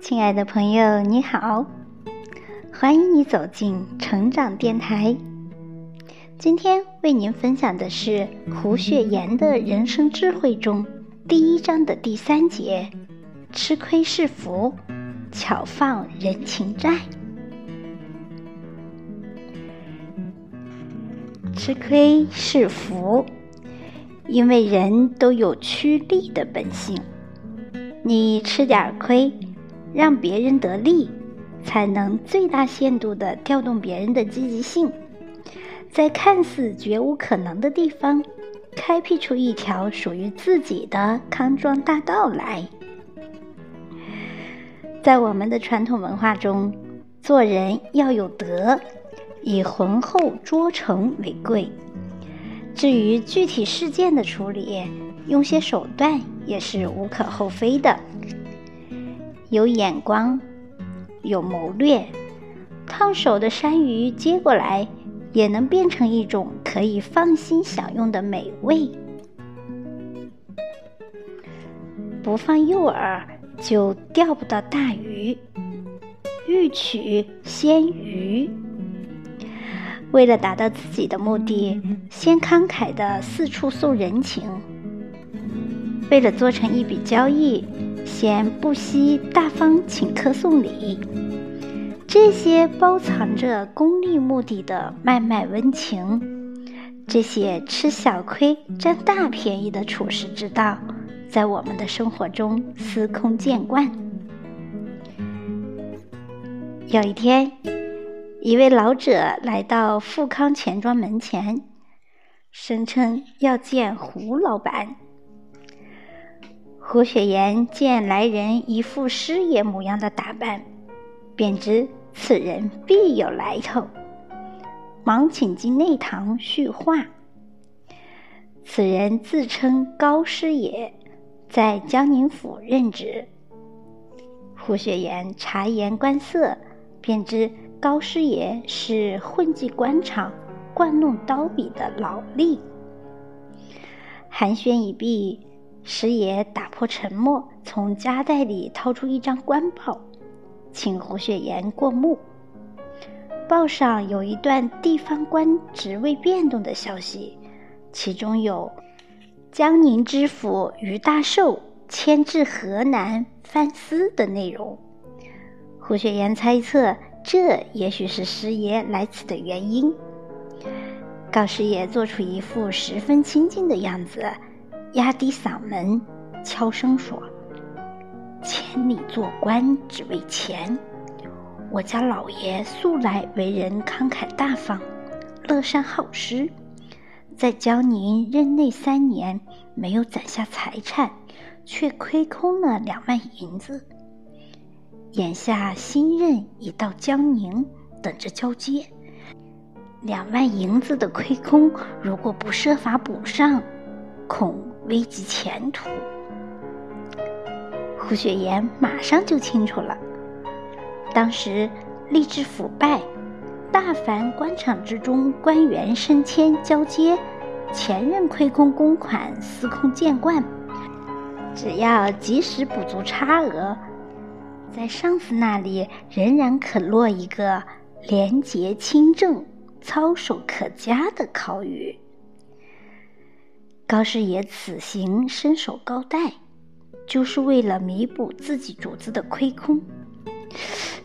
亲爱的朋友，你好，欢迎你走进成长电台。今天为您分享的是胡雪岩的人生智慧中第一章的第三节：吃亏是福，巧放人情债。吃亏是福，因为人都有趋利的本性。你吃点亏，让别人得利，才能最大限度地调动别人的积极性，在看似绝无可能的地方，开辟出一条属于自己的康庄大道来。在我们的传统文化中，做人要有德。以浑厚卓诚为贵。至于具体事件的处理，用些手段也是无可厚非的。有眼光，有谋略，烫手的山芋接过来，也能变成一种可以放心享用的美味。不放诱饵，就钓不到大鱼。欲取先予。为了达到自己的目的，先慷慨的四处送人情；为了做成一笔交易，先不惜大方请客送礼。这些包藏着功利目的的卖卖温情，这些吃小亏占大便宜的处世之道，在我们的生活中司空见惯。有一天。一位老者来到富康钱庄门前，声称要见胡老板。胡雪岩见来人一副师爷模样的打扮，便知此人必有来头，忙请进内堂叙话。此人自称高师爷，在江宁府任职。胡雪岩察言观色，便知。高师爷是混迹官场、惯弄刀笔的老吏。寒暄已毕，师爷打破沉默，从夹袋里掏出一张官报，请胡雪岩过目。报上有一段地方官职位变动的消息，其中有江宁知府于大寿迁至河南藩司的内容。胡雪岩猜测。这也许是师爷来此的原因。高师爷做出一副十分亲近的样子，压低嗓门，悄声说：“千里做官只为钱。我家老爷素来为人慷慨大方，乐善好施，在江宁任内三年，没有攒下财产，却亏空了两万银子。”眼下新任已到江宁，等着交接。两万银子的亏空，如果不设法补上，恐危及前途。胡雪岩马上就清楚了，当时吏治腐败，大凡官场之中官员升迁交接，前任亏空公款司空见惯，只要及时补足差额。在上司那里仍然可落一个廉洁清正、操守可嘉的考语。高师爷此行伸手高贷，就是为了弥补自己主子的亏空。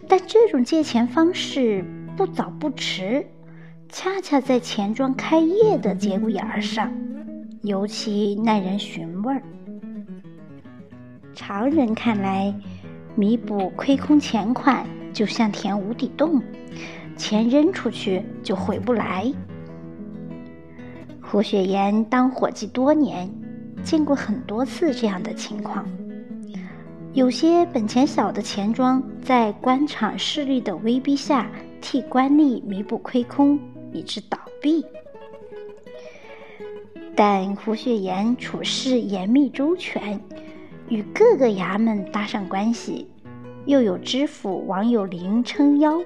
但这种借钱方式不早不迟，恰恰在钱庄开业的节骨眼儿上，尤其耐人寻味儿。常人看来。弥补亏空钱款，就像填无底洞，钱扔出去就回不来。胡雪岩当伙计多年，见过很多次这样的情况。有些本钱小的钱庄，在官场势力的威逼下，替官吏弥补亏空，以致倒闭。但胡雪岩处事严密周全。与各个衙门搭上关系，又有知府王有龄撑腰，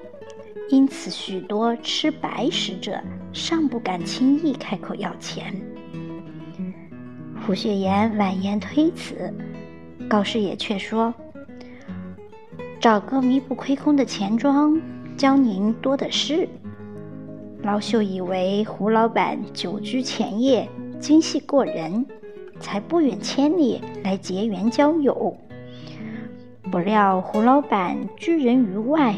因此许多吃白食者尚不敢轻易开口要钱。胡雪岩婉言推辞，高师爷却说：“找个弥补亏空的钱庄，教您多的是。老朽以为胡老板久居前业，精细过人，才不远千里来结缘交友。不料胡老板拒人于外，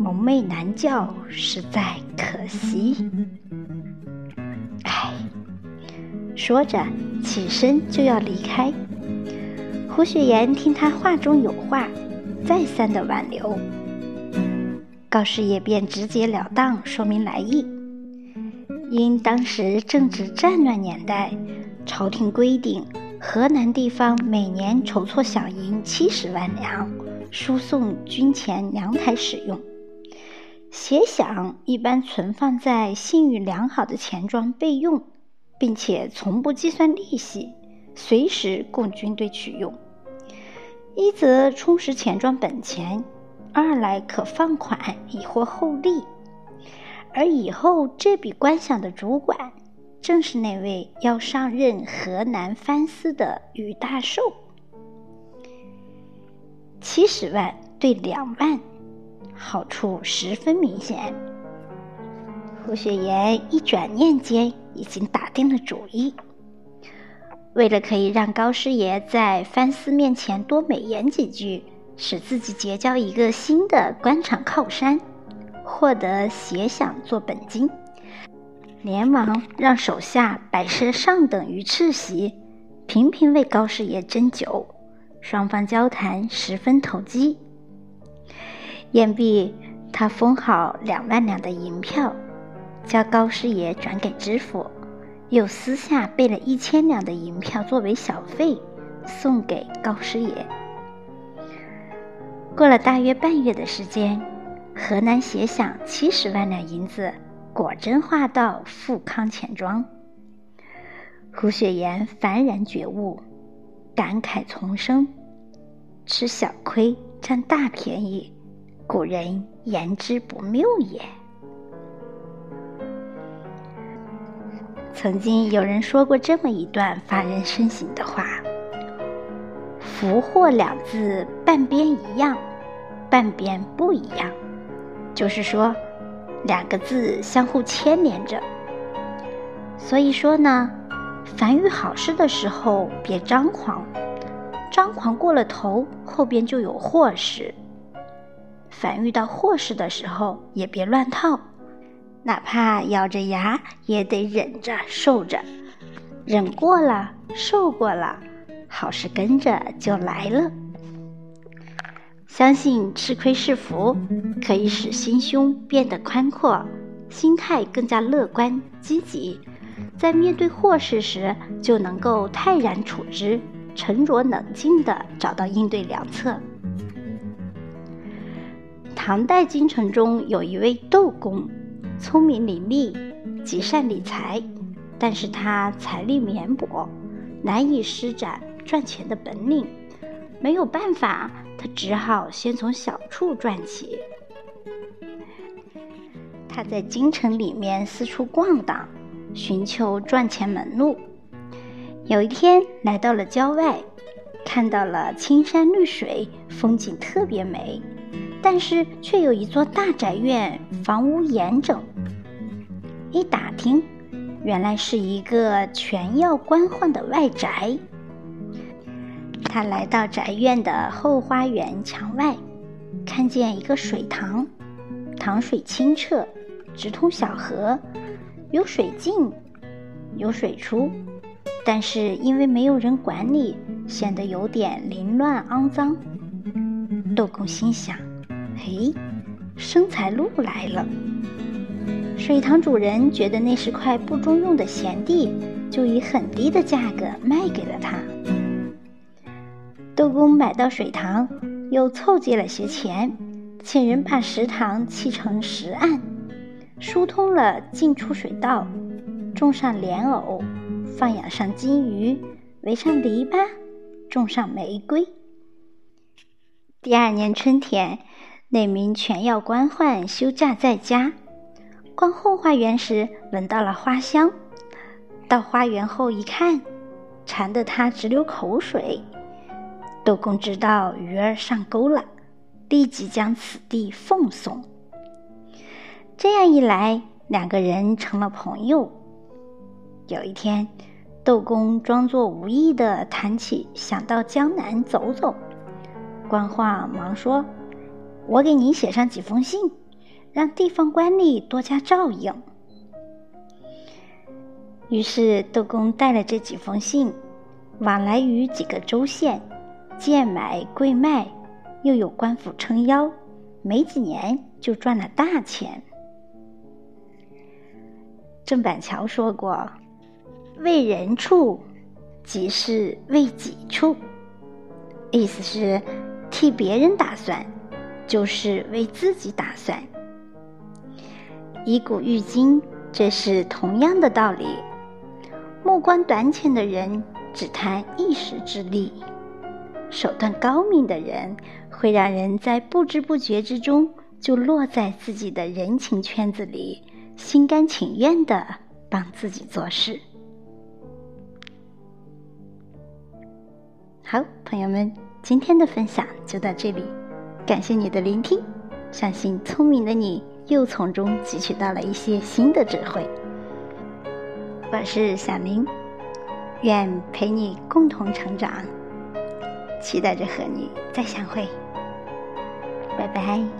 蒙昧难教，实在可惜。唉，说着起身就要离开。胡雪岩听他话中有话，再三的挽留。高师爷便直截了当说明来意。因当时正值战乱年代，朝廷规定河南地方每年筹措饷银七十万两，输送军前粮台使用。协饷一般存放在信誉良好的钱庄备用，并且从不计算利息，随时供军队取用。一则充实钱庄本钱。二来可放款以获厚利，而以后这笔官饷的主管，正是那位要上任河南藩司的于大寿。七十万对两万，好处十分明显。胡雪岩一转念间已经打定了主意，为了可以让高师爷在藩司面前多美言几句。使自己结交一个新的官场靠山，获得协饷做本金，连忙让手下摆设上等鱼翅席，频频为高师爷斟酒，双方交谈十分投机。言毕，他封好两万两的银票，叫高师爷转给知府，又私下备了一千两的银票作为小费，送给高师爷。过了大约半月的时间，河南协饷七十万两银子果真划到富康钱庄。胡雪岩幡然觉悟，感慨丛生：“吃小亏占大便宜，古人言之不谬也。”曾经有人说过这么一段发人深省的话：“福祸两字半边一样。”半边不一样，就是说，两个字相互牵连着。所以说呢，凡遇好事的时候别张狂，张狂过了头，后边就有祸事；凡遇到祸事的时候也别乱套，哪怕咬着牙也得忍着受着，忍过了，受过了，好事跟着就来了。相信吃亏是福，可以使心胸变得宽阔，心态更加乐观积极，在面对祸事时就能够泰然处之，沉着冷静地找到应对良策。唐代京城中有一位窦公，聪明伶俐，极善理财，但是他财力绵薄，难以施展赚钱的本领，没有办法。他只好先从小处赚起。他在京城里面四处逛荡，寻求赚钱门路。有一天来到了郊外，看到了青山绿水，风景特别美，但是却有一座大宅院，房屋严整。一打听，原来是一个全要官宦的外宅。他来到宅院的后花园墙外，看见一个水塘，塘水清澈，直通小河，有水进，有水出，但是因为没有人管理，显得有点凌乱肮脏。窦公心想：“嘿，生财路来了。”水塘主人觉得那是块不中用的闲地，就以很低的价格卖给了他。豆公买到水塘，又凑集了些钱，请人把石塘砌成石岸，疏通了进出水道，种上莲藕，放养上金鱼，围上篱笆，种上玫瑰。第二年春天，那名全要官宦休假在家，逛后花园时闻到了花香，到花园后一看，馋得他直流口水。窦公知道鱼儿上钩了，立即将此地奉送。这样一来，两个人成了朋友。有一天，窦公装作无意的谈起想到江南走走，官话忙说：“我给您写上几封信，让地方官吏多加照应。”于是窦公带了这几封信，往来于几个州县，贱买贵卖，又有官府撑腰，没几年就赚了大钱。郑板桥说过：“为人处，即是为己处。”意思是替别人打算，就是为自己打算。以古喻今，这是同样的道理。目光短浅的人只谈一时之利，手段高明的人会让人在不知不觉之中就落在自己的人情圈子里。心甘情愿的帮自己做事。好，朋友们，今天的分享就到这里，感谢你的聆听，相信聪明的你又从中汲取到了一些新的智慧。我是小林，愿陪你共同成长，期待着和你再相会，拜拜。